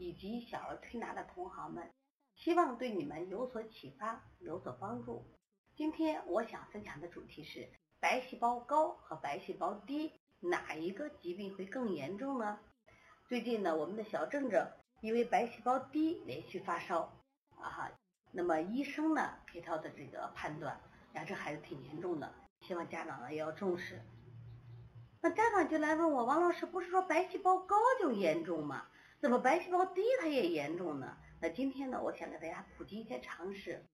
以及小儿推拿的同行们，希望对你们有所启发，有所帮助。今天我想分享的主题是白细胞高和白细胞低哪一个疾病会更严重呢？最近呢，我们的小郑郑因为白细胞低连续发烧啊哈，那么医生呢给他的这个判断，呀这孩子挺严重的，希望家长呢也要重视。那家长就来问我，王老师不是说白细胞高就严重吗？怎么白细胞低它也严重呢？那今天呢，我想给大家普及一些常识。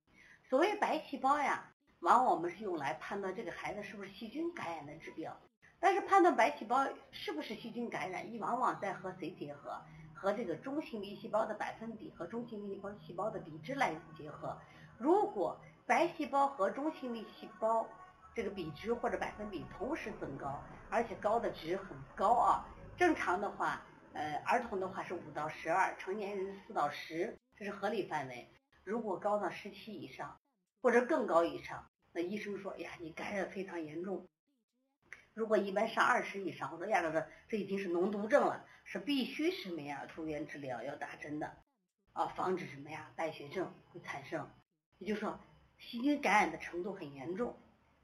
所谓白细胞呀，往往我们是用来判断这个孩子是不是细菌感染的指标。但是判断白细胞是不是细菌感染，一往往在和谁结合？和这个中性粒细胞的百分比和中性粒细胞的比值来结合。如果白细胞和中性粒细胞这个比值或者百分比同时增高，而且高的值很高啊，正常的话。呃，儿童的话是五到十二，成年人四到十，这是合理范围。如果高到十七以上，或者更高以上，那医生说，呀，你感染非常严重。如果一般上二十以上，我说呀，这这已经是脓毒症了，是必须什么呀？住院治疗要打针的，啊，防止什么呀？败血症会产生。也就是说，细菌感染的程度很严重。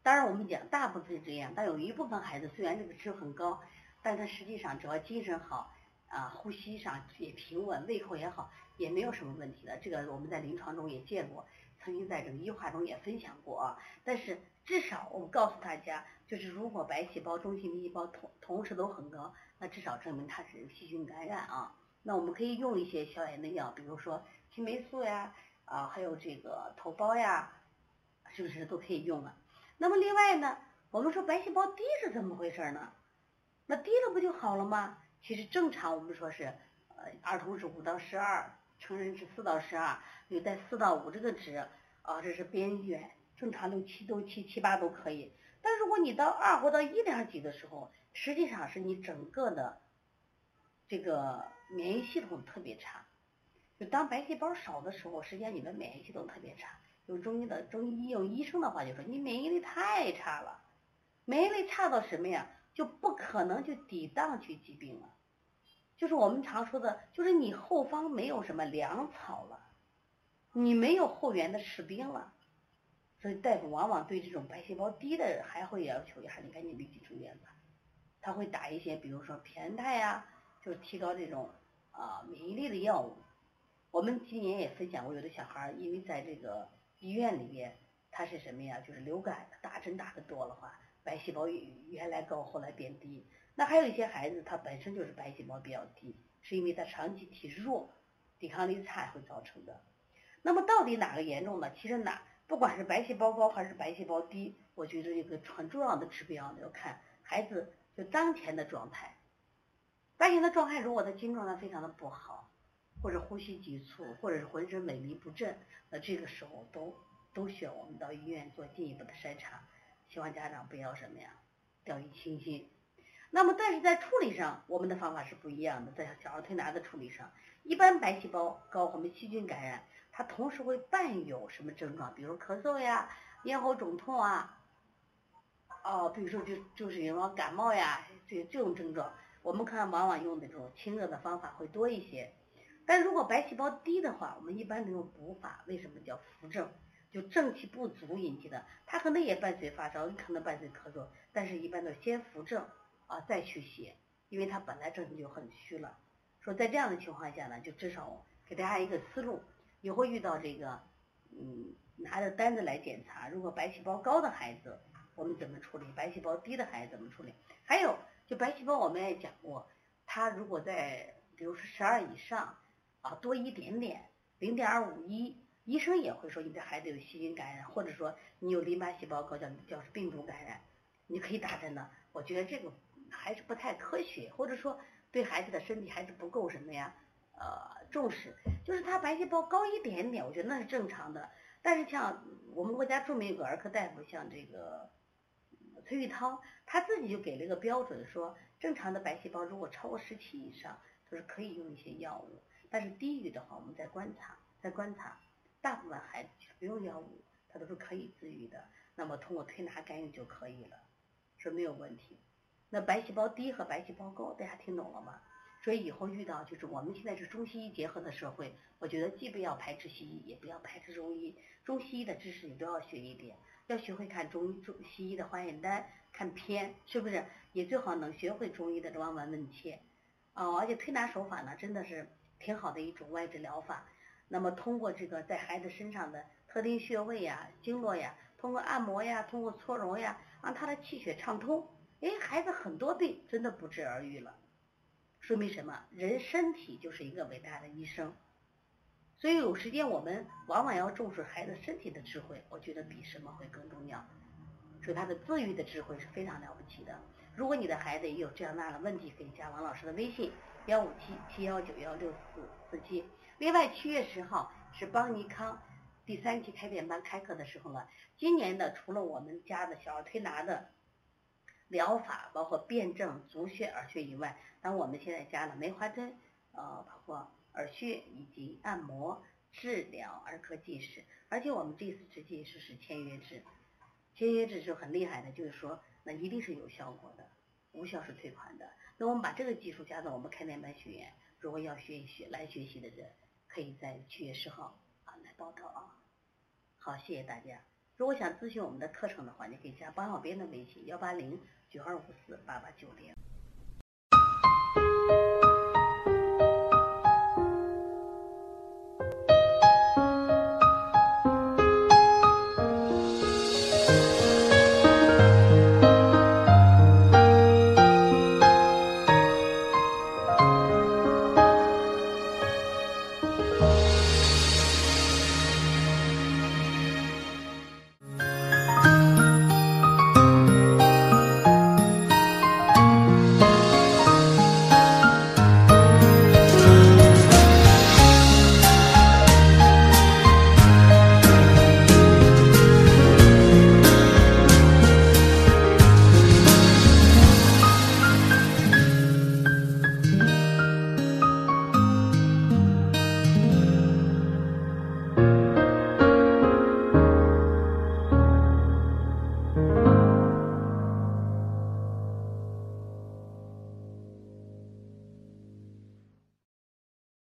当然，我们讲大部分是这样，但有一部分孩子虽然这个值很高，但他实际上只要精神好。啊，呼吸上也平稳，胃口也好，也没有什么问题的。这个我们在临床中也见过，曾经在这个医话中也分享过啊。但是至少我们告诉大家，就是如果白细胞、中性粒细胞同同时都很高，那至少证明它是细菌感染啊。那我们可以用一些消炎的药，比如说青霉素呀，啊，还有这个头孢呀，是不是都可以用啊？那么另外呢，我们说白细胞低是怎么回事呢？那低了不就好了吗？其实正常我们说是，呃，儿童是五到十二，成人是四到十二，有在四到五这个值，啊，这是边缘，正常六七都七七八都可以。但如果你到二或到一点几的时候，实际上是你整个的这个免疫系统特别差。就当白细胞少的时候，实际上你的免疫系统特别差。用中医的中医用医生的话就说，你免疫力太差了，免疫力差到什么呀？就不可能去抵挡去疾病了，就是我们常说的，就是你后方没有什么粮草了，你没有后援的士兵了，所以大夫往往对这种白细胞低的还会要求一下，你赶紧立即住院吧。他会打一些，比如说偏泰呀，就是提高这种啊免疫力的药物。我们今年也分享过，有的小孩因为在这个医院里边，他是什么呀？就是流感，打针打的多了话。白细胞原来高，后来变低。那还有一些孩子，他本身就是白细胞比较低，是因为他长期体弱，抵抗力差会造成的。那么到底哪个严重呢？其实哪不管是白细胞高还是白细胞低，我觉得一个很重要的指标要看孩子就当前的状态。当前的状态，如果他精神状态非常的不好，或者呼吸急促，或者是浑身萎靡不振，那这个时候都都需要我们到医院做进一步的筛查。希望家长不要什么呀，掉以轻心。那么，但是在处理上，我们的方法是不一样的。在小儿推拿的处理上，一般白细胞高我们细菌感染，它同时会伴有什么症状？比如咳嗽呀、咽喉肿痛啊，哦，比如说就就是什么感冒呀，这这种症状，我们看往往用的这种清热的方法会多一些。但如果白细胞低的话，我们一般都用补法。为什么叫扶正？就正气不足引起的，他可能也伴随发烧，也可能伴随咳嗽，但是一般都先扶正啊，再去写，因为他本来正气就很虚了。说在这样的情况下呢，就至少给大家一个思路，以后遇到这个，嗯，拿着单子来检查，如果白细胞高的孩子，我们怎么处理？白细胞低的孩子怎么处理？还有，就白细胞我们也讲过，他如果在，比如说十二以上啊，多一点点，零点二五一。医生也会说你这孩子有细菌感染，或者说你有淋巴细胞高叫叫病毒感染，你可以打针的。我觉得这个还是不太科学，或者说对孩子的身体还是不够什么呀，呃重视，就是他白细胞高一点点，我觉得那是正常的。但是像我们国家著名一个儿科大夫，像这个崔玉涛，他自己就给了一个标准，说正常的白细胞如果超过十七以上，都是可以用一些药物，但是低于的话，我们再观察，再观察，大部分孩子不用药物，他都是可以自愈的，那么通过推拿干预就可以了，是没有问题。那白细胞低和白细胞高，大家听懂了吗？所以以后遇到就是我们现在是中西医结合的社会，我觉得既不要排斥西医，也不要排斥中医，中西医的知识你都要学一点，要学会看中医中西医的化验单，看片是不是？也最好能学会中医的望闻问切，哦，而且推拿手法呢，真的是挺好的一种外治疗法。那么通过这个在孩子身上的特定穴位呀、经络呀，通过按摩呀，通过搓揉呀，让他的气血畅通，哎，孩子很多病真的不治而愈了。说明什么？人身体就是一个伟大的医生，所以有时间我们往往要重视孩子身体的智慧，我觉得比什么会更重要。所以他的自愈的智慧是非常了不起的。如果你的孩子也有这样那样的问题，可以加王老师的微信幺五七七幺九幺六四四七。另外，七月十号是邦尼康第三期开店班开课的时候了。今年的除了我们家的小儿推拿的。疗法包括辩证、足穴、耳穴以外，当我们现在加了梅花针，呃，包括耳穴以及按摩治疗儿科近视，而且我们这次治近视是签约制，签约制是很厉害的，就是说那一定是有效果的，无效是退款的。那我们把这个技术加到我们开店班学员，如果要学一学来学习的人，可以在七月十号啊来报到啊。好，谢谢大家。如果想咨询我们的课程的话，你可以加班小编的微信幺八零九二五四八八九零。